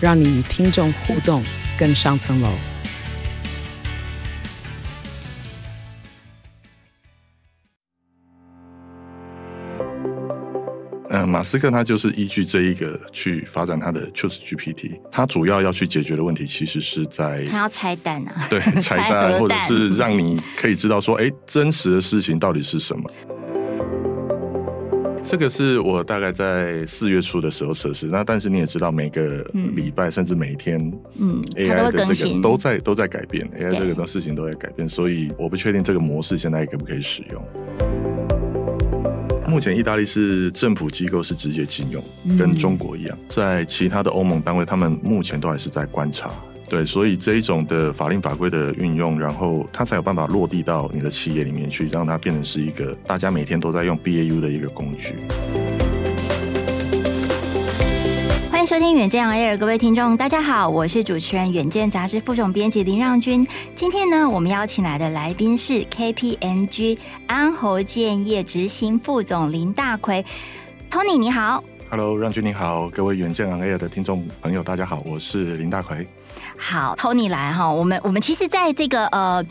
让你与听众互动更上层楼。嗯，马斯克他就是依据这一个去发展他的 Choose GPT，他主要要去解决的问题其实是在他要拆弹啊，对，拆弹或者是让你可以知道说，哎，真实的事情到底是什么。这个是我大概在四月初的时候测试，那但是你也知道，每个礼拜甚至每一天，嗯，AI 的这个都在都在改变，AI 这个的事情都在改变，所以我不确定这个模式现在可不可以使用。目前意大利是政府机构是直接禁用，跟中国一样，在其他的欧盟单位，他们目前都还是在观察。对，所以这一种的法令法规的运用，然后它才有办法落地到你的企业里面去，让它变成是一个大家每天都在用 BAU 的一个工具。欢迎收听远见 Air，各位听众，大家好，我是主持人远见杂志副总编辑林让君。今天呢，我们邀请来的来宾是 KPMG 安侯建业执行副总林大奎，Tony，你好。Hello，让君你好，各位远见 Air 的听众朋友，大家好，我是林大魁。好，Tony 来哈，我们我们其实在这个呃。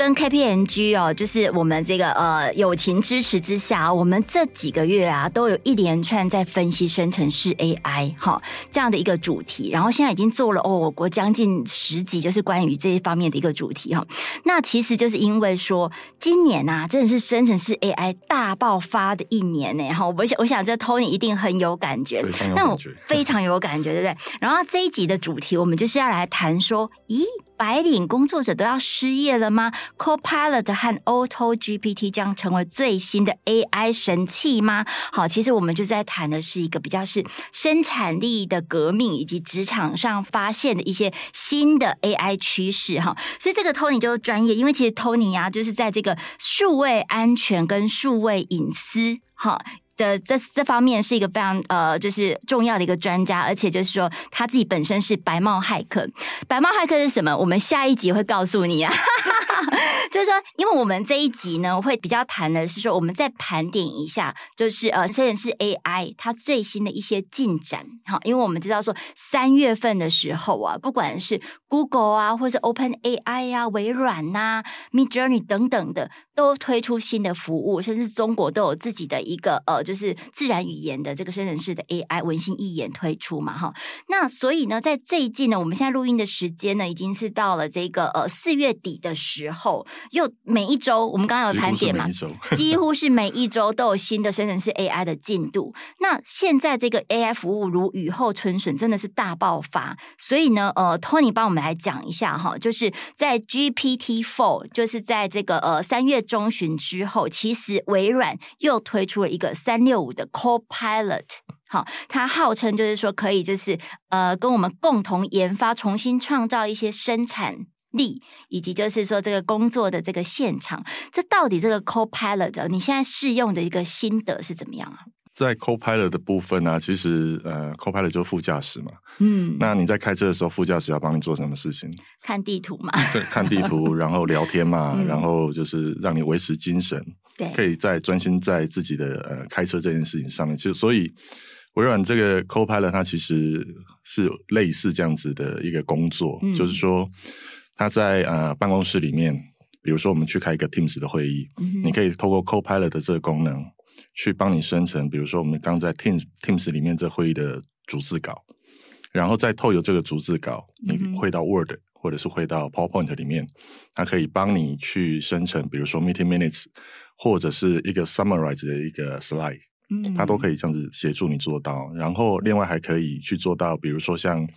跟 KPMG 哦，就是我们这个呃友情支持之下，我们这几个月啊，都有一连串在分析生成式 AI 哈这样的一个主题，然后现在已经做了哦，我将近十集，就是关于这一方面的一个主题哈。那其实就是因为说，今年呐、啊，真的是生成式 AI 大爆发的一年呢哈。我想，我想这 Tony 一定很有感觉，那我非常有感觉，对不对？然后这一集的主题，我们就是要来谈说，咦，白领工作者都要失业了吗？Copilot 和 Auto GPT 将成为最新的 AI 神器吗？好，其实我们就在谈的是一个比较是生产力的革命，以及职场上发现的一些新的 AI 趋势哈。所以这个 Tony 就专业，因为其实 Tony 啊，就是在这个数位安全跟数位隐私哈。的这这方面是一个非常呃，就是重要的一个专家，而且就是说他自己本身是白帽骇客。白帽骇客是什么？我们下一集会告诉你啊。就是说，因为我们这一集呢，会比较谈的是说，我们再盘点一下，就是呃，生成式 AI 它最新的一些进展。好，因为我们知道说，三月份的时候啊，不管是 Google 啊，或是 Open AI 啊，微软呐、Midjourney 等等的，都推出新的服务，甚至中国都有自己的一个呃。就是自然语言的这个生成式的 AI 文心一言推出嘛，哈，那所以呢，在最近呢，我们现在录音的时间呢，已经是到了这个呃四月底的时候，又每一周我们刚刚有盘点嘛，几乎是每一周都有新的生成式 AI 的进度。那现在这个 AI 服务如雨后春笋，真的是大爆发。所以呢，呃，Tony 帮我们来讲一下哈，就是在 GPT Four，就是在这个呃三月中旬之后，其实微软又推出了一个三六五的 Copilot，好，它号称就是说可以，就是呃，跟我们共同研发，重新创造一些生产力，以及就是说这个工作的这个现场。这到底这个 Copilot，你现在试用的一个心得是怎么样啊？在 Copilot 的部分呢、啊，其实呃，Copilot 就是副驾驶嘛，嗯，那你在开车的时候，副驾驶要帮你做什么事情？看地图嘛，对，看地图，然后聊天嘛，嗯、然后就是让你维持精神。对，可以在专心在自己的呃开车这件事情上面，其实所以微软这个 Copilot 它其实是类似这样子的一个工作，嗯、就是说它在呃办公室里面，比如说我们去开一个 Teams 的会议，嗯、你可以透过 Copilot 的这个功能去帮你生成，比如说我们刚在 Teams Teams 里面这会议的逐字稿，然后再透过这个逐字稿，你会到 Word、嗯、或者是会到 PowerPoint 里面，它可以帮你去生成，比如说 Meeting Minutes。或者是一个 summarize 的一个 slide，嗯，它都可以这样子协助你做到。然后另外还可以去做到，比如说像，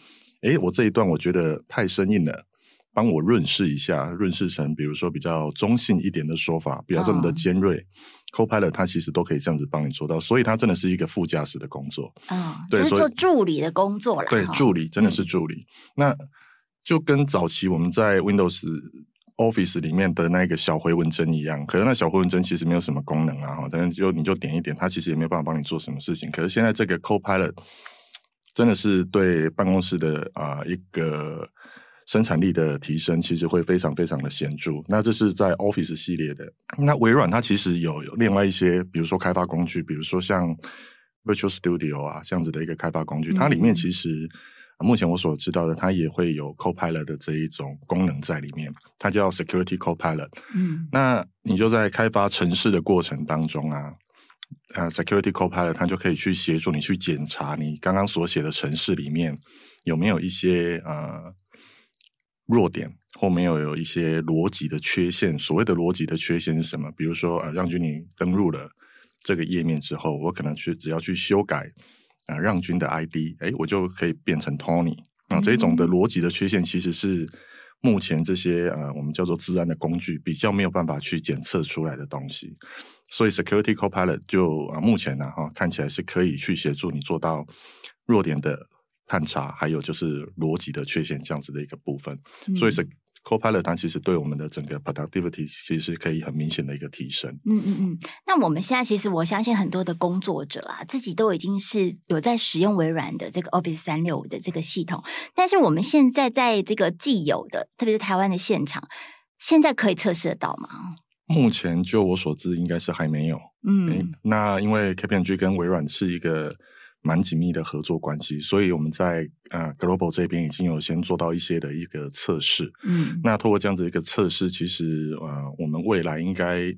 诶，我这一段我觉得太生硬了，帮我润饰一下，润饰成比如说比较中性一点的说法，不要这么的尖锐。哦、Copilot 它其实都可以这样子帮你做到，所以它真的是一个副驾驶的工作。哦，对，就是做助理的工作啦。对，助理真的是助理。嗯、那就跟早期我们在 Windows Office 里面的那个小回文针一样，可是那小回文针其实没有什么功能啊，哈但是就你就点一点，它其实也没有办法帮你做什么事情。可是现在这个 Copilot 真的是对办公室的啊、呃、一个生产力的提升，其实会非常非常的显著。那这是在 Office 系列的。那微软它其实有有另外一些，比如说开发工具，比如说像 Virtual Studio 啊这样子的一个开发工具，它里面其实。目前我所知道的，它也会有 Copilot 的这一种功能在里面，它叫 Security Copilot。嗯，那你就在开发城市的过程当中啊，呃，Security Copilot 它就可以去协助你去检查你刚刚所写的程式里面有没有一些呃弱点，后面又有一些逻辑的缺陷。所谓的逻辑的缺陷是什么？比如说，呃，让君你登录了这个页面之后，我可能去只要去修改。啊，让君的 ID，哎，我就可以变成 Tony 啊。这种的逻辑的缺陷，其实是目前这些呃，我们叫做自然的工具比较没有办法去检测出来的东西。所以 Security Copilot 就啊，目前呢哈，看起来是可以去协助你做到弱点的探查，还有就是逻辑的缺陷这样子的一个部分。嗯、所以是。Copilot 它其实对我们的整个 productivity 其实是可以很明显的一个提升。嗯嗯嗯。那我们现在其实我相信很多的工作者啊，自己都已经是有在使用微软的这个 Office 三六五的这个系统。但是我们现在在这个既有的，特别是台湾的现场，现在可以测试得到吗？目前就我所知，应该是还没有。嗯。那因为 KPMG 跟微软是一个。蛮紧密的合作关系，所以我们在呃 Global 这边已经有先做到一些的一个测试。嗯，那通过这样子一个测试，其实呃，我们未来应该。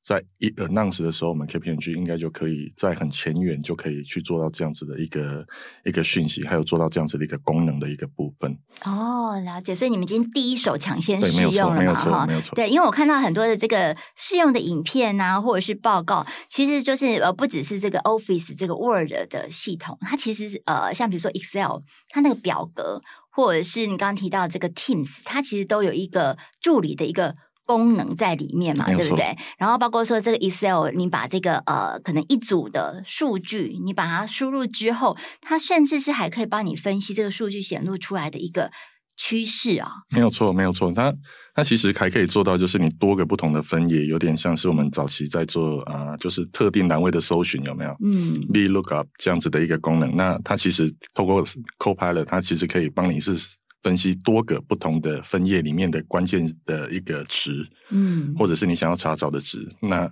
在一 announce 的时候，我们 KPMG 应该就可以在很前沿就可以去做到这样子的一个一个讯息，还有做到这样子的一个功能的一个部分。哦，了解。所以你们已经第一手抢先试用了嘛？没有错，没有错，没有错。对，因为我看到很多的这个试用的影片啊，或者是报告，其实就是呃，不只是这个 Office 这个 Word 的系统，它其实是呃，像比如说 Excel，它那个表格，或者是你刚刚提到这个 Teams，它其实都有一个助理的一个。功能在里面嘛，对不对？然后包括说这个 Excel，你把这个呃，可能一组的数据，你把它输入之后，它甚至是还可以帮你分析这个数据显露出来的一个趋势啊。没有错，没有错，它它其实还可以做到，就是你多个不同的分野，有点像是我们早期在做啊、呃，就是特定栏位的搜寻，有没有？嗯，VLOOKUP 这样子的一个功能。那它其实透过 Copilot，它其实可以帮你是。分析多个不同的分页里面的关键的一个值，嗯，或者是你想要查找的值。那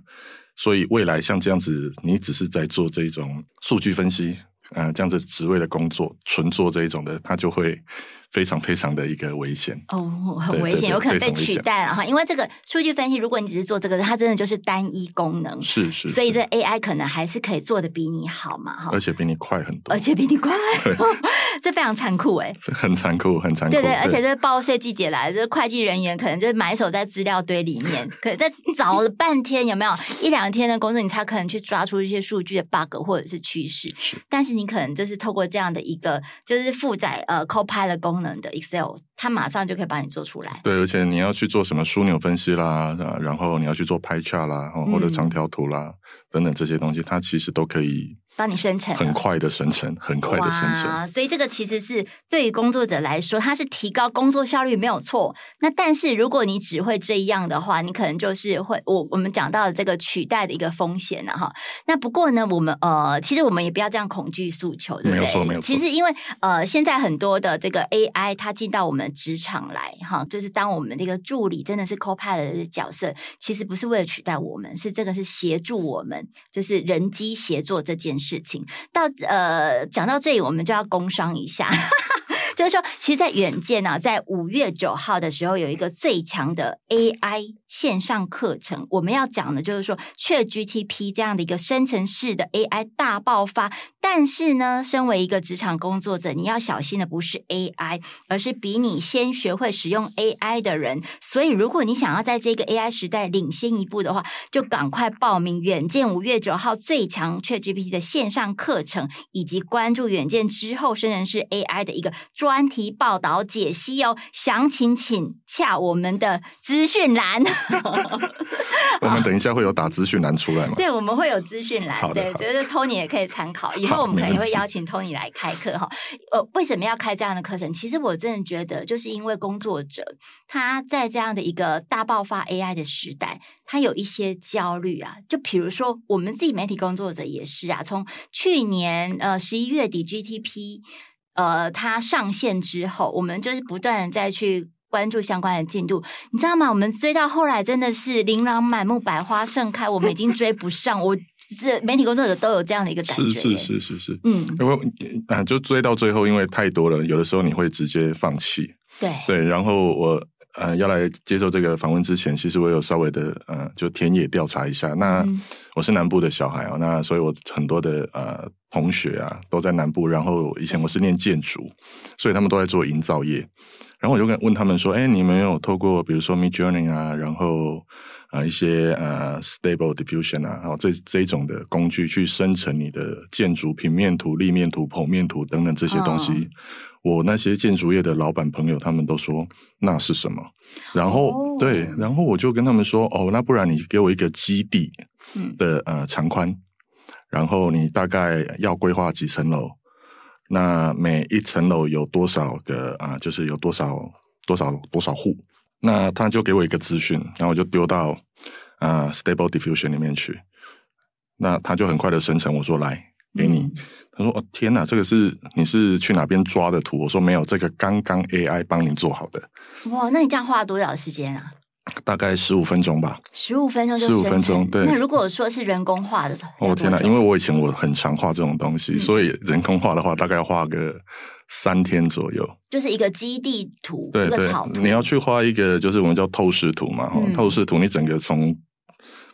所以未来像这样子，你只是在做这种数据分析，啊、呃，这样子职位的工作，纯做这一种的，它就会。非常非常的一个危险。哦，很危险，有可能被取代了哈。因为这个数据分析，如果你只是做这个，它真的就是单一功能，是是，是。所以这 AI 可能还是可以做的比你好嘛哈，而且比你快很多，而且比你快，这非常残酷哎，很残酷，很残酷。对对，而且这报税季节来，这会计人员可能就是埋首在资料堆里面，可能在找了半天，有没有？一两天的工作，你才可能去抓出一些数据的 bug 或者是趋势。是，但是你可能就是透过这样的一个，就是负载呃 Copilot 功能。的 Excel，它马上就可以帮你做出来。对，而且你要去做什么枢纽分析啦，然后你要去做 Pie Chart 啦，或者长条图啦、嗯、等等这些东西，它其实都可以。帮你生成，很快的生成，很快的生成。所以这个其实是对于工作者来说，它是提高工作效率没有错。那但是如果你只会这样的话，你可能就是会我我们讲到的这个取代的一个风险了哈。那不过呢，我们呃，其实我们也不要这样恐惧诉求，对不对？没有错，没有错。其实因为呃，现在很多的这个 AI 它进到我们职场来哈，就是当我们这个助理真的是 Copilot 的角色，其实不是为了取代我们，是这个是协助我们，就是人机协作这件事。事情到呃，讲到这里，我们就要工商一下。就是说，其实，在远见啊，在五月九号的时候，有一个最强的 AI 线上课程。我们要讲的，就是说，ChatGPT 这样的一个生成式的 AI 大爆发。但是呢，身为一个职场工作者，你要小心的不是 AI，而是比你先学会使用 AI 的人。所以，如果你想要在这个 AI 时代领先一步的话，就赶快报名远见五月九号最强 ChatGPT 的线上课程，以及关注远见之后生成式 AI 的一个专专题报道解析哦，详情请洽我们的资讯栏。我们等一下会有打资讯栏出来吗？对，我们会有资讯栏。对，觉得 Tony 也可以参考。以后我们可能会邀请 Tony 来开课哈。呃，为什么要开这样的课程？其实我真的觉得，就是因为工作者他在这样的一个大爆发 AI 的时代，他有一些焦虑啊。就比如说，我们自己媒体工作者也是啊。从去年呃十一月底 GTP 呃它上线之后，我们就是不断的再去。关注相关的进度，你知道吗？我们追到后来真的是琳琅满目、百花盛开，我们已经追不上。我是媒体工作者都有这样的一个感觉，是是是是是，嗯，因为啊，就追到最后，因为太多了，有的时候你会直接放弃。对对，然后我呃要来接受这个访问之前，其实我有稍微的呃就田野调查一下。那、嗯、我是南部的小孩哦，那所以我很多的呃同学啊都在南部，然后以前我是念建筑，所以他们都在做营造业。然后我就跟问他们说：“哎，你们有透过比如说 Midjourney 啊，然后啊、呃、一些呃 Stable Diffusion 啊，然后这这一种的工具去生成你的建筑平面图、立面图、剖面图等等这些东西。哦、我那些建筑业的老板朋友他们都说那是什么？然后、哦、对，然后我就跟他们说：哦，那不然你给我一个基地的呃长宽，然后你大概要规划几层楼？”那每一层楼有多少个啊、呃？就是有多少多少多少户？那他就给我一个资讯，然后我就丢到啊、呃、Stable Diffusion 里面去。那他就很快的生成，我说来给你。嗯、他说哦天哪，这个是你是去哪边抓的图？我说没有，这个刚刚 AI 帮你做好的。哇，那你这样花了多少时间啊？大概十五分钟吧，十五分钟就十五分钟。对，那如果说是人工画的，哦天哪！因为我以前我很常画这种东西，嗯、所以人工画的话，大概要画个三天左右。就是一个基地图，对对，你要去画一个，就是我们叫透视图嘛，嗯、透视图你整个从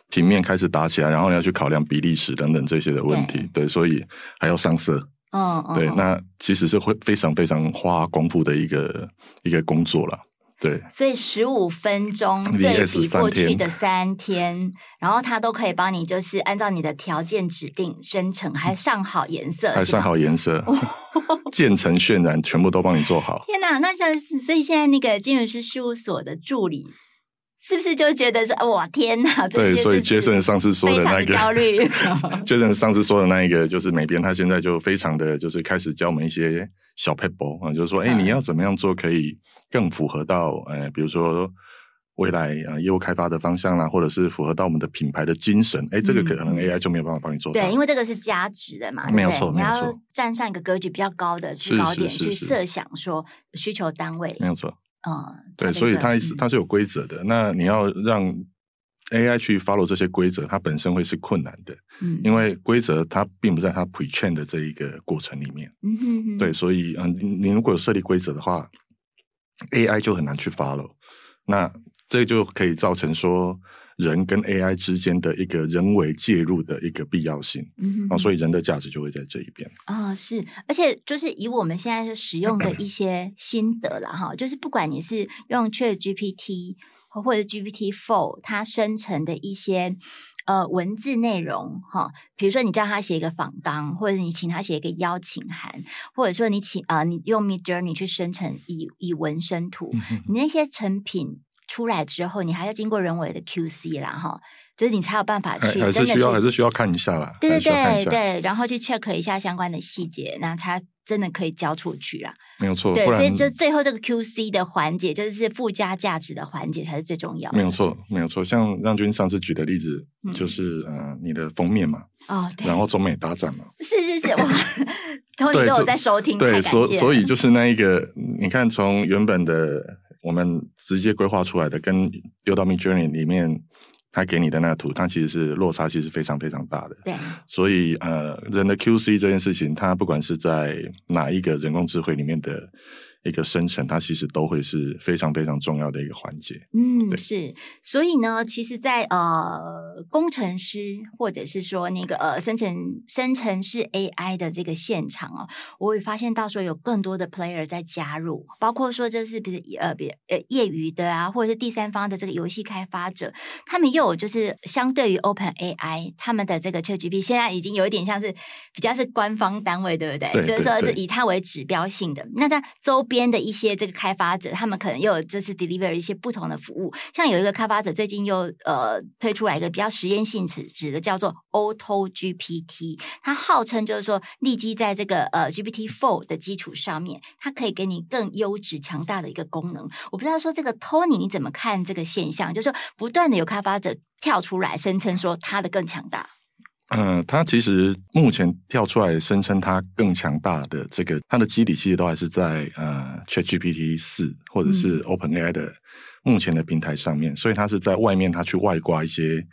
平面开始打起来，然后你要去考量比例尺等等这些的问题，对，对，所以还要上色。嗯，对，嗯、那其实是会非常非常花功夫的一个一个工作了。对，所以十五分钟对比过去的三天，然后它都可以帮你，就是按照你的条件指定生成，还上好颜色，还上好颜色，渐层渲染全部都帮你做好。天哪，那像所以现在那个金融师事务所的助理。是不是就觉得说哇天哪？对，所以 Jason 上次说的那个焦虑。Jason 上次说的那一个就是美编，他现在就非常的就是开始教我们一些小 paper 啊，就是说，哎、欸，你要怎么样做可以更符合到呃，比如说未来啊业务开发的方向啦，或者是符合到我们的品牌的精神，哎、欸，这个可能 AI 就没有办法帮你做到。对，因为这个是价值的嘛，没有错，没有错。站上一个格局比较高的制高点去设想说需求单位，没有错。嗯，对，所以它是它是有规则的。嗯、那你要让 AI 去 follow 这些规则，它本身会是困难的。嗯，因为规则它并不在它 pre-train 的这一个过程里面。嗯哼哼。对，所以嗯，你如果有设立规则的话，AI 就很难去 follow。那这就可以造成说。人跟 AI 之间的一个人为介入的一个必要性，嗯哼，所以人的价值就会在这一边啊、哦，是，而且就是以我们现在就使用的一些心得了哈，就是不管你是用 ChatGPT 或者 GPT Four 它生成的一些呃文字内容哈，比如说你叫他写一个访纲，或者你请他写一个邀请函，或者说你请啊、呃、你用 Midjourney 去生成以以文生图，你那些成品。出来之后，你还要经过人为的 QC 啦，哈，就是你才有办法去，还是需要还是需要看一下啦，对对对对，然后去 check 一下相关的细节，那才真的可以交出去啦。没有错，对，所以就最后这个 QC 的环节，就是附加价值的环节才是最重要的。没有错，没有错。像让军上次举的例子，就是呃，你的封面嘛，哦，对，然后中美大战嘛，是是是，哇，都都有在收听，对，所所以就是那一个，你看从原本的。我们直接规划出来的，跟丢到 Midjourney 里面，他给你的那个图，它其实是落差，其实非常非常大的。对，所以呃，人的 QC 这件事情，它不管是在哪一个人工智慧里面的一个生成，它其实都会是非常非常重要的一个环节。嗯，是。所以呢，其实在，在呃工程师或者是说那个呃生成生成式 AI 的这个现场哦，我会发现到说有更多的 player 在加入，包括说这是比如呃比呃业余的啊，或者是第三方的这个游戏开发者，他们又有就是相对于 Open AI，他们的这个 ChatGPT 现在已经有一点像是比较是官方单位，对不对？对对对，就是说是以它为指标性的。那它周边的一些这个开发者，他们可能又有就是 deliver 一些不同的服务，像有一个开发者最近又呃推出来一个比较实验性质的，叫做 Auto GPT，它号称就是说立即在这个呃 GPT Four 的基础上面，它可以给你更优质强大的一个功能。我不知道说这个 Tony 你怎么看这个现象？就是说不断的有开发者跳出来声称说它的更强大。嗯，它其实目前跳出来声称它更强大的这个，它的基底其实都还是在呃 ChatGPT 四或者是 OpenAI 的目前的平台上面，嗯、所以它是在外面它去外挂一些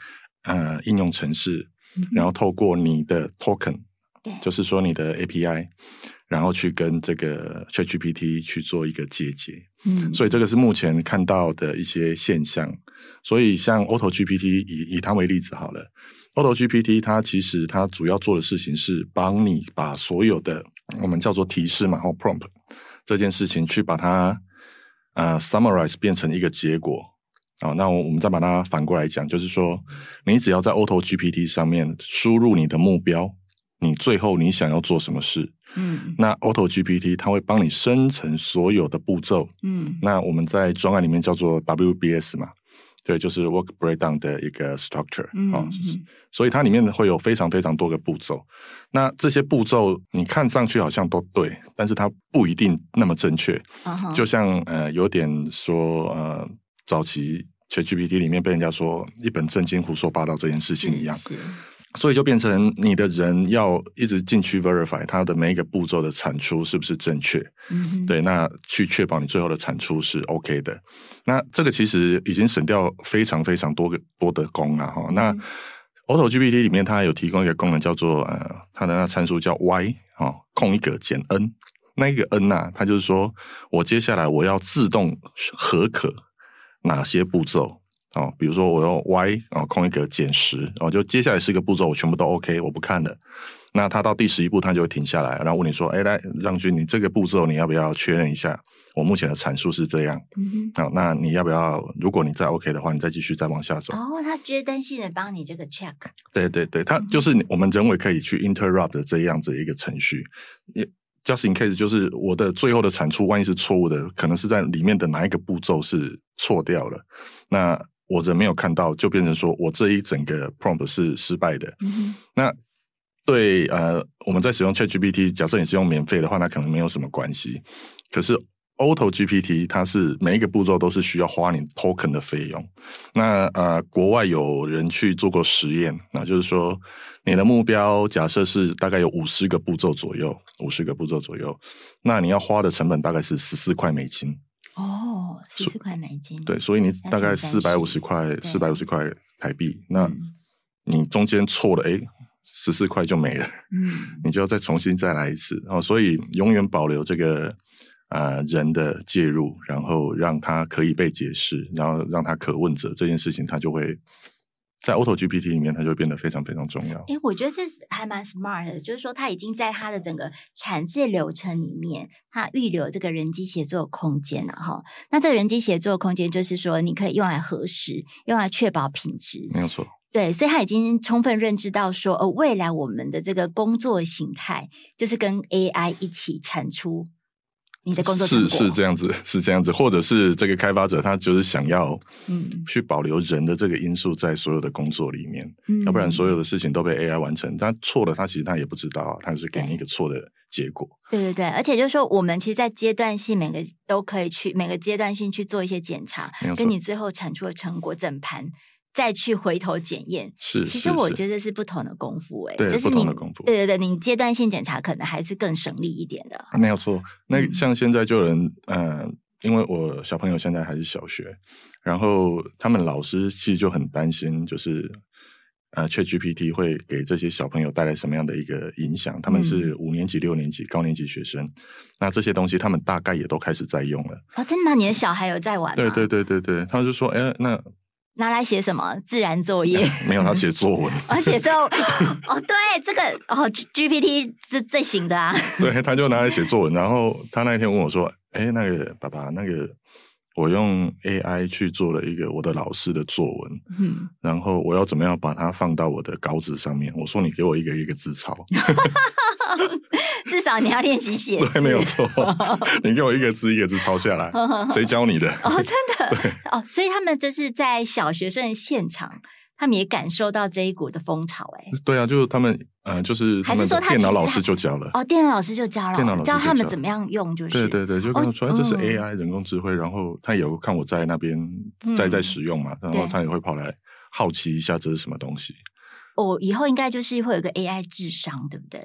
呃应用程式，嗯、然后透过你的 token，就是说你的 API，然后去跟这个 ChatGPT 去做一个接节，嗯，所以这个是目前看到的一些现象，所以像 AutoGPT 以以它为例子好了。Auto GPT 它其实它主要做的事情是帮你把所有的我们叫做提示嘛，或 prompt 这件事情去把它呃 summarize 变成一个结果啊。那我们再把它反过来讲，就是说你只要在 Auto GPT 上面输入你的目标，你最后你想要做什么事，嗯，那 Auto GPT 它会帮你生成所有的步骤，嗯，那我们在专案里面叫做 WBS 嘛。对，就是 work breakdown 的一个 structure 啊、嗯嗯，所以它里面会有非常非常多个步骤。那这些步骤你看上去好像都对，但是它不一定那么正确。Uh. 就像呃，有点说呃，早期 ChatGPT 里面被人家说一本正经胡说八道这件事情一样。所以就变成你的人要一直进去 verify 它的每一个步骤的产出是不是正确？嗯，对，那去确保你最后的产出是 OK 的。那这个其实已经省掉非常非常多个多的工了哈。那 Auto GPT 里面它有提供一个功能叫做呃，它的那参数叫 y 啊，空一格减 n，那一个 n 呐、啊，它就是说我接下来我要自动核可哪些步骤。哦，比如说我用 y 啊空一格减十，哦，就接下来十个步骤我全部都 OK，我不看了。那他到第十一步，他就会停下来，然后问你说：“哎，来，让君，你这个步骤你要不要确认一下？我目前的阐述是这样。嗯哼”好，那你要不要？如果你再 OK 的话，你再继续再往下走。哦，他阶段性的帮你这个 check。对对对，他就是我们人为可以去 interrupt 的这样子一个程序。也 just in case，就是我的最后的产出，万一是错误的，可能是在里面的哪一个步骤是错掉了，那。我人没有看到，就变成说我这一整个 prompt 是失败的。嗯、那对呃，我们在使用 ChatGPT，假设你是用免费的话，那可能没有什么关系。可是 Auto GPT 它是每一个步骤都是需要花你 token 的费用。那呃，国外有人去做过实验，那就是说你的目标假设是大概有五十个步骤左右，五十个步骤左右，那你要花的成本大概是十四块美金。哦，十四块美金。对，所以你大概四百五十块，四百五十块台币。那你中间错了，哎，十四块就没了。嗯，你就要再重新再来一次。哦，所以永远保留这个呃人的介入，然后让他可以被解释，然后让他可问责这件事情，他就会。在 Auto GPT 里面，它就会变得非常非常重要。哎，我觉得这是还蛮 smart 的，就是说它已经在它的整个产制流程里面，它预留这个人机协作空间了哈。那这个人机协作空间，就是说你可以用来核实，用来确保品质，没有错。对，所以它已经充分认知到说，呃，未来我们的这个工作形态，就是跟 AI 一起产出。你的工作是是这样子，是这样子，或者是这个开发者他就是想要，嗯，去保留人的这个因素在所有的工作里面，嗯，要不然所有的事情都被 AI 完成，他错了，他其实他也不知道，他就是给你一个错的结果。对对对，而且就是说，我们其实，在阶段性每个都可以去每个阶段性去做一些检查，跟你最后产出的成果整盘。再去回头检验，是，其实我觉得是不同的功夫哎、欸，对，就是你不同的功夫，对对对，你阶段性检查可能还是更省力一点的，没有错。那像现在就有人，嗯、呃，因为我小朋友现在还是小学，然后他们老师其实就很担心，就是呃，ChatGPT 会给这些小朋友带来什么样的一个影响？他们是五年级、六年级、高年级学生，那这些东西他们大概也都开始在用了。哦，真的吗？你的小孩有在玩吗？对对对对对，他就说，哎，那拿来写什么自然作业？没有，他写作文。哦，写作文。哦，对，这个哦，GPT 是最行的啊。对，他就拿来写作文，然后他那一天问我说，哎，那个爸爸，那个。我用 AI 去做了一个我的老师的作文，嗯，然后我要怎么样把它放到我的稿纸上面？我说你给我一个一个字抄，至少你要练习写，对，没有错，你给我一个字一个字抄下来，谁教你的？哦，真的，对，哦，所以他们就是在小学生的现场。他们也感受到这一股的风潮，哎，对啊，就是他们，呃，就是还是说他电脑老师就教了。哦，电脑老师就教了，电脑老师教他们怎么样用，就是。对对对，就跟我说这是 AI 人工智慧，然后他有看我在那边在在使用嘛，然后他也会跑来好奇一下这是什么东西。哦，以后应该就是会有个 AI 智商，对不对？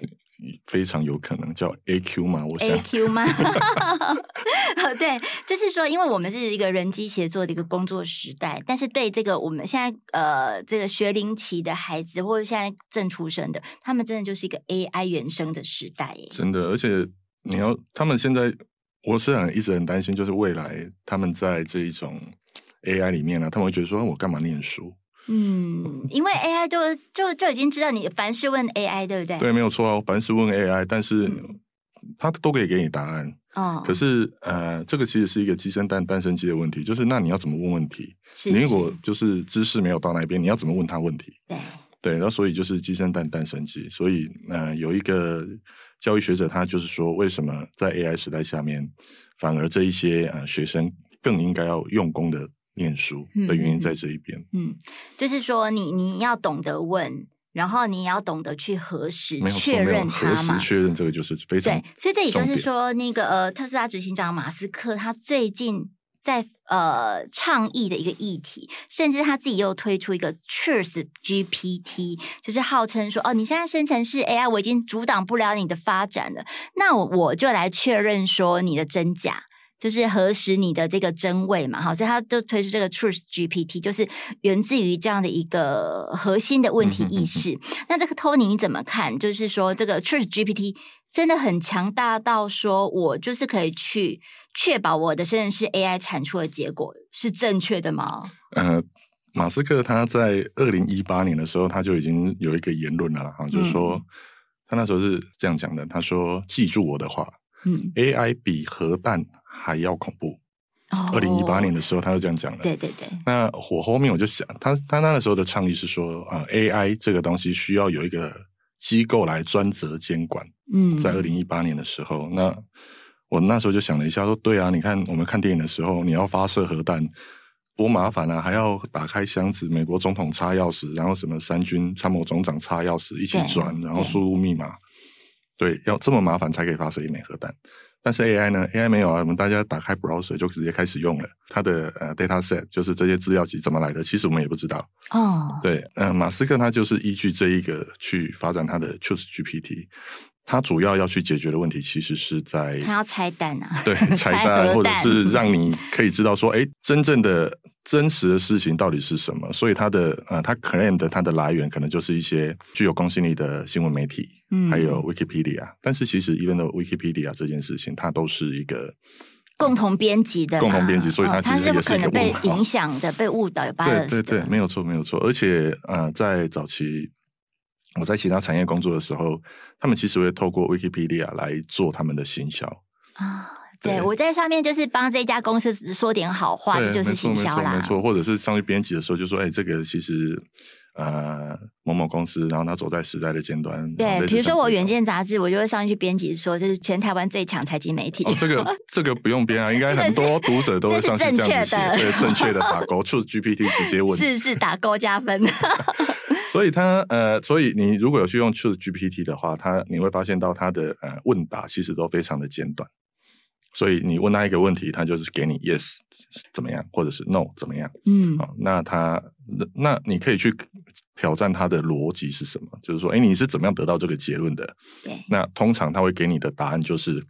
非常有可能叫 A Q 吗？我想 A Q 吗？对，就是说，因为我们是一个人机协作的一个工作时代，但是对这个我们现在呃这个学龄期的孩子，或者现在正出生的，他们真的就是一个 A I 原生的时代耶。真的，而且你要他们现在，我是很一直很担心，就是未来他们在这一种 A I 里面呢、啊，他们会觉得说，我干嘛念书？嗯，因为 AI 就就就已经知道你凡事问 AI，对不对？对，没有错啊，凡事问 AI，但是他都可以给你答案。哦，可是呃，这个其实是一个鸡生蛋，蛋生鸡的问题，就是那你要怎么问问题？是是，你如果就是知识没有到那边，你要怎么问他问题？对对，然后所以就是鸡生蛋，蛋生鸡。所以呃，有一个教育学者，他就是说，为什么在 AI 时代下面，反而这一些呃学生更应该要用功的。念书的原因在这一边，嗯，嗯，就是说你你要懂得问，然后你也要懂得去核实确认它嘛，核实确认这个就是非常对，所以这也就是说，那个呃，特斯拉执行长马斯克他最近在呃倡议的一个议题，甚至他自己又推出一个 Truth GPT，就是号称说哦，你现在生成式 AI 我已经阻挡不了你的发展了，那我就来确认说你的真假。就是核实你的这个真伪嘛，哈，所以他就推出这个 Truth GPT，就是源自于这样的一个核心的问题意识。嗯、哼哼，那这个 Tony 你怎么看？就是说这个 Truth GPT 真的很强大到说我就是可以去确保我的生成式 AI 产出的结果是正确的吗？呃，马斯克他在二零一八年的时候他就已经有一个言论了哈，就是说、嗯、他那时候是这样讲的，他说：“记住我的话，嗯，AI 比核弹。”还要恐怖。二零一八年的时候，他就这样讲了。对对对。那我后面我就想，他他那个时候的倡议是说，啊，AI 这个东西需要有一个机构来专责监管。嗯，在二零一八年的时候，那我那时候就想了一下，说，对啊，你看我们看电影的时候，你要发射核弹多麻烦啊，还要打开箱子，美国总统插钥匙，然后什么三军参谋总长插钥匙一起转，然后输入密码，对，要这么麻烦才可以发射一枚核弹。但是 AI 呢？AI 没有啊，我们大家打开 browser 就直接开始用了。它的呃 data set 就是这些资料集怎么来的，其实我们也不知道。哦，对，嗯、呃，马斯克他就是依据这一个去发展他的 Choose GPT。他主要要去解决的问题，其实是在他要拆弹啊，对，拆弹或者是让你可以知道说，哎，真正的真实的事情到底是什么。所以他的呃，他 claim 的他的来源可能就是一些具有公信力的新闻媒体，嗯，还有 Wikipedia。但是其实，even 的 Wikipedia 这件事情，它都是一个共同编辑的，共同编辑，所以它其实也是一个、哦、可能被影响的、被误导、有 bias 对对对，没有错，没有错。而且呃，在早期。我在其他产业工作的时候，他们其实会透过 Wikipedia 来做他们的行销啊。对，对我在上面就是帮这家公司说点好话，这就是行销啦。没错，或者是上去编辑的时候就说：“哎，这个其实呃某某公司，然后他走在时代的尖端。”对，比如说我《远见》杂志，我就会上去编辑说：“这是全台湾最强财经媒体。哦”这个 这个不用编啊，应该很多读者都会上去这样子写，对，正确的打勾，Truth GPT 直接问，是是打勾加分。所以他呃，所以你如果有去用 Choose GPT 的话，他你会发现到他的呃问答其实都非常的简短。所以你问他一个问题，他就是给你 yes 怎么样，或者是 no 怎么样。嗯，好，那他那你可以去挑战他的逻辑是什么？就是说，哎，你是怎么样得到这个结论的？对。那通常他会给你的答案就是，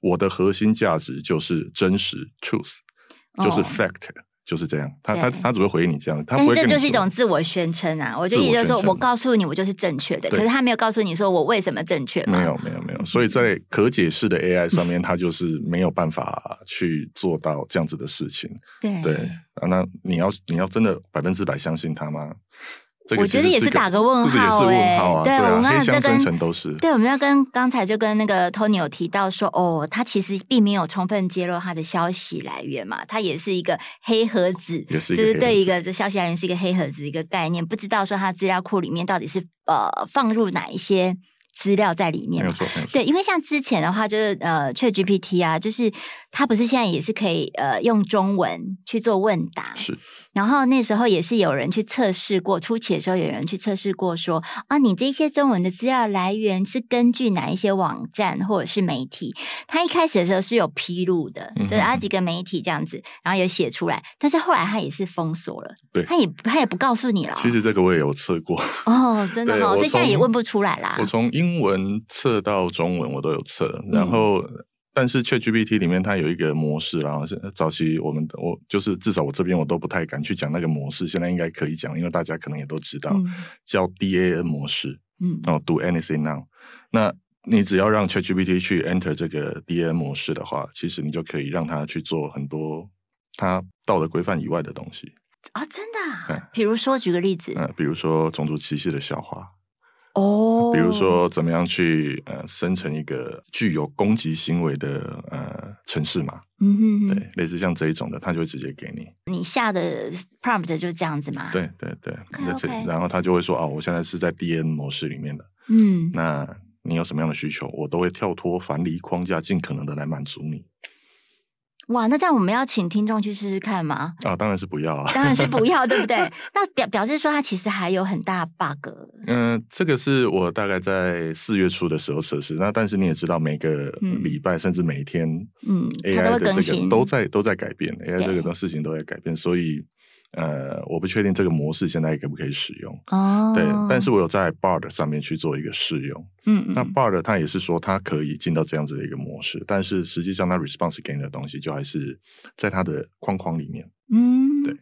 我的核心价值就是真实 truth，就是 fact。就是这样，他他他只会回应你这样，他不会。但这就是一种自我宣称啊！我就意思说，我告诉你，我就是正确的，可是他没有告诉你说我为什么正确。没有没有没有，所以在可解释的 AI 上面，他就是没有办法去做到这样子的事情。对对啊，那你要你要真的百分之百相信他吗？我觉得也是打个问号哎、欸啊，对，我们要跟对，我们要跟刚才就跟那个 Tony 有提到说，哦，他其实并没有充分揭露他的消息来源嘛，他也是一个黑盒子，就是对一个这消息来源是一个黑盒子一个概念，不知道说他资料库里面到底是呃放入哪一些。资料在里面，没错，对，因为像之前的话，就是呃，ChatGPT 啊，就是它不是现在也是可以呃用中文去做问答，是。然后那时候也是有人去测试过，初期的时候有人去测试过说，说啊，你这些中文的资料来源是根据哪一些网站或者是媒体？他一开始的时候是有披露的，就是啊几个媒体这样子，然后有写出来，但是后来他也是封锁了，对，他也他也不告诉你了。其实这个我也有测过，哦，真的哦，所以现在也问不出来啦。我从英英文测到中文我都有测，然后、嗯、但是 ChatGPT 里面它有一个模式，然后是早期我们我就是至少我这边我都不太敢去讲那个模式，现在应该可以讲，因为大家可能也都知道、嗯、叫 DAN 模式，嗯，然后 Do Anything Now，那你只要让 ChatGPT 去 Enter 这个 DAN 模式的话，其实你就可以让它去做很多它道德规范以外的东西。啊、哦，真的、比如说举个例子，嗯，比如说种族歧视的笑话。哦，比如说怎么样去呃生成一个具有攻击行为的呃城市嘛，嗯哼，哼，对，类似像这一种的，他就会直接给你。你下的 prompt 就是这样子嘛？对对对，okay, okay. 然后他就会说哦，我现在是在 DN 模式里面的，嗯，那你有什么样的需求，我都会跳脱樊篱框架，尽可能的来满足你。哇，那这样我们要请听众去试试看吗？啊，当然是不要啊，当然是不要，对不对？那表表示说它其实还有很大 bug。嗯、呃，这个是我大概在四月初的时候测试。那但是你也知道，每个礼拜、嗯、甚至每一天，嗯，AI 的这个都在都在改变，AI 这个事情都在改变，所以。呃，我不确定这个模式现在可不可以使用哦。对，但是我有在 Bard 上面去做一个试用。嗯，嗯，那 Bard 它也是说它可以进到这样子的一个模式，但是实际上它 response 给你的东西就还是在它的框框里面。嗯，对，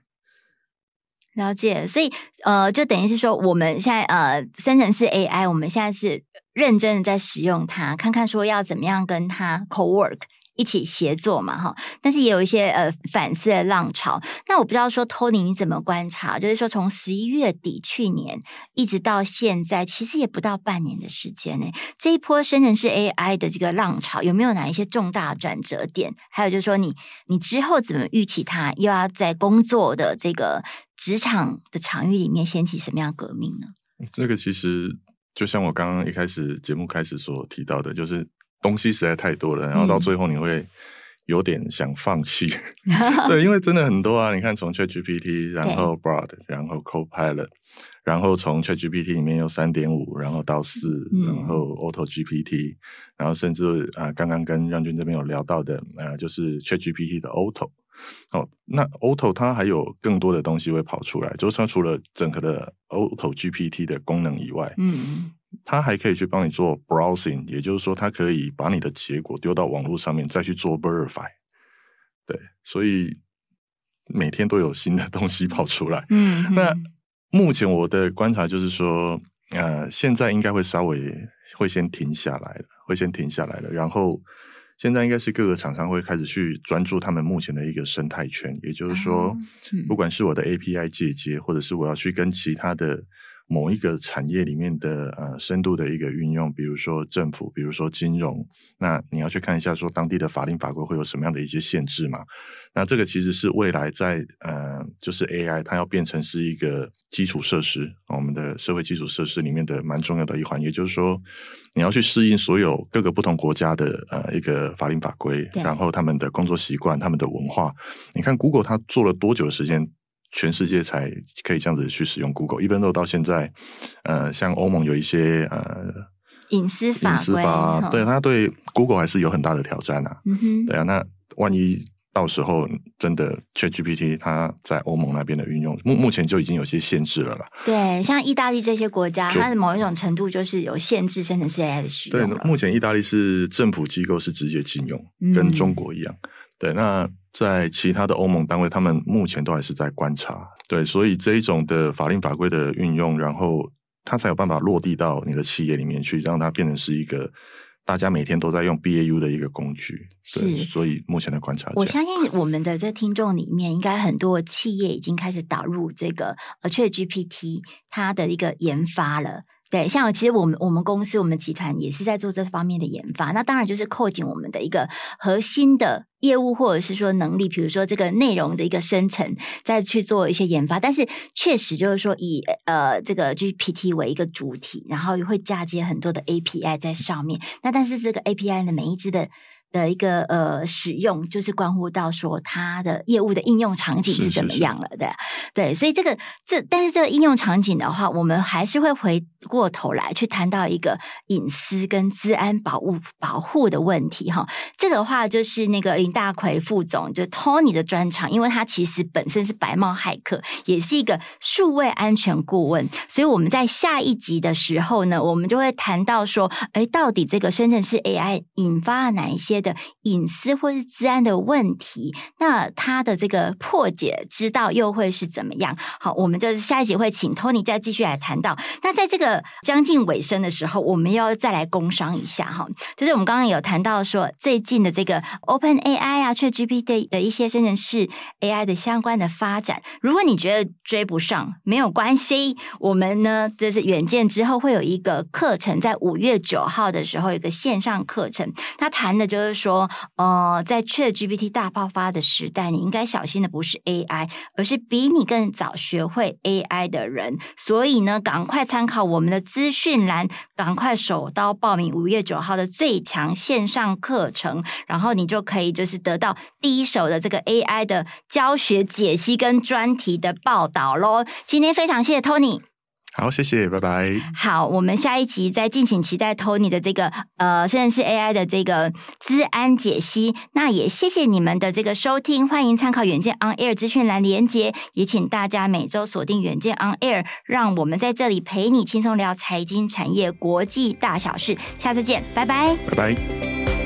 了解。所以呃，就等于是说，我们现在呃，生成式 AI，我们现在是认真的在使用它，看看说要怎么样跟它 co-work。一起协作嘛，哈，但是也有一些呃反思的浪潮。那我不知道说 Tony 你怎么观察？就是说从十一月底去年一直到现在，其实也不到半年的时间呢。这一波生成式 AI 的这个浪潮有没有哪一些重大转折点？还有就是说你你之后怎么预期它又要在工作的这个职场的场域里面掀起什么样革命呢？这个其实就像我刚刚一开始节目开始所提到的，就是。东西实在太多了，然后到最后你会有点想放弃。嗯、对，因为真的很多啊！你看，从 ChatGPT，然后 Broad，然后 Copilot，然后从 ChatGPT 里面有三点五，然后到四、嗯，然后 AutoGPT，然后甚至啊，刚刚跟让军这边有聊到的，呃，就是 ChatGPT 的 Auto。哦，那 Auto 它还有更多的东西会跑出来，就是它除了整个的 AutoGPT 的功能以外，嗯。它还可以去帮你做 browsing，也就是说，它可以把你的结果丢到网络上面，再去做 verify。对，所以每天都有新的东西跑出来。嗯，那目前我的观察就是说，呃，现在应该会稍微会先停下来了，会先停下来了。然后现在应该是各个厂商会开始去专注他们目前的一个生态圈，也就是说，不管是我的 API 借接，或者是我要去跟其他的。某一个产业里面的呃深度的一个运用，比如说政府，比如说金融，那你要去看一下说当地的法令法规会有什么样的一些限制嘛？那这个其实是未来在呃就是 AI 它要变成是一个基础设施，我们的社会基础设施里面的蛮重要的一环，也就是说你要去适应所有各个不同国家的呃一个法令法规，然后他们的工作习惯、他们的文化。你看 Google 它做了多久的时间？全世界才可以这样子去使用 Google，一般都到现在，呃，像欧盟有一些呃隐私法，隐私法，对，它对 Google 还是有很大的挑战啊。嗯哼，对啊，那万一到时候真的 ChatGPT 它在欧盟那边的运用，目目前就已经有些限制了啦。对，像意大利这些国家，它的某一种程度就是有限制生成式 AI 的使用。对，目前意大利是政府机构是直接禁用，嗯，跟中国一样。对，那在其他的欧盟单位，他们目前都还是在观察。对，所以这一种的法令法规的运用，然后它才有办法落地到你的企业里面去，让它变成是一个。大家每天都在用 BAU 的一个工具，是，所以目前的观察，我相信我们的这听众里面，应该很多企业已经开始导入这个呃 ChatGPT 它的一个研发了。对，像其实我们我们公司我们集团也是在做这方面的研发，那当然就是扣紧我们的一个核心的业务或者是说能力，比如说这个内容的一个生成，再去做一些研发。但是确实就是说以呃这个 GPT 为一个主体，然后会嫁接很多的 API 在上面。那但是这个 API 的每一支的。的一个呃使用，就是关乎到说它的业务的应用场景是怎么样了的，对，所以这个这但是这个应用场景的话，我们还是会回过头来去谈到一个隐私跟治安保护保护的问题哈。这个话就是那个林大奎副总就 Tony 的专长，因为他其实本身是白帽骇客，也是一个数位安全顾问，所以我们在下一集的时候呢，我们就会谈到说，哎，到底这个深圳市 AI 引发了哪一些的隐私或是治安的问题，那它的这个破解之道又会是怎么样？好，我们就是下一集会请 Tony 再继续来谈到。那在这个将近尾声的时候，我们要再来工商一下哈，就是我们刚刚有谈到说最近的这个 Open AI 啊，ChatGPT 的一些生成式 AI 的相关的发展。如果你觉得追不上，没有关系，我们呢就是远见之后会有一个课程，在五月九号的时候有一个线上课程，他谈的就是。就说，呃，在 ChatGPT 大爆发的时代，你应该小心的不是 AI，而是比你更早学会 AI 的人。所以呢，赶快参考我们的资讯栏，赶快手刀报名五月九号的最强线上课程，然后你就可以就是得到第一手的这个 AI 的教学解析跟专题的报道喽。今天非常谢谢 Tony。好，谢谢，拜拜。好，我们下一集再敬请期待 Tony 的这个呃，甚至是 AI 的这个资安解析。那也谢谢你们的这个收听，欢迎参考远见 On Air 资讯栏连接，也请大家每周锁定远见 On Air，让我们在这里陪你轻松聊财经产业国际大小事。下次见，拜拜，拜拜。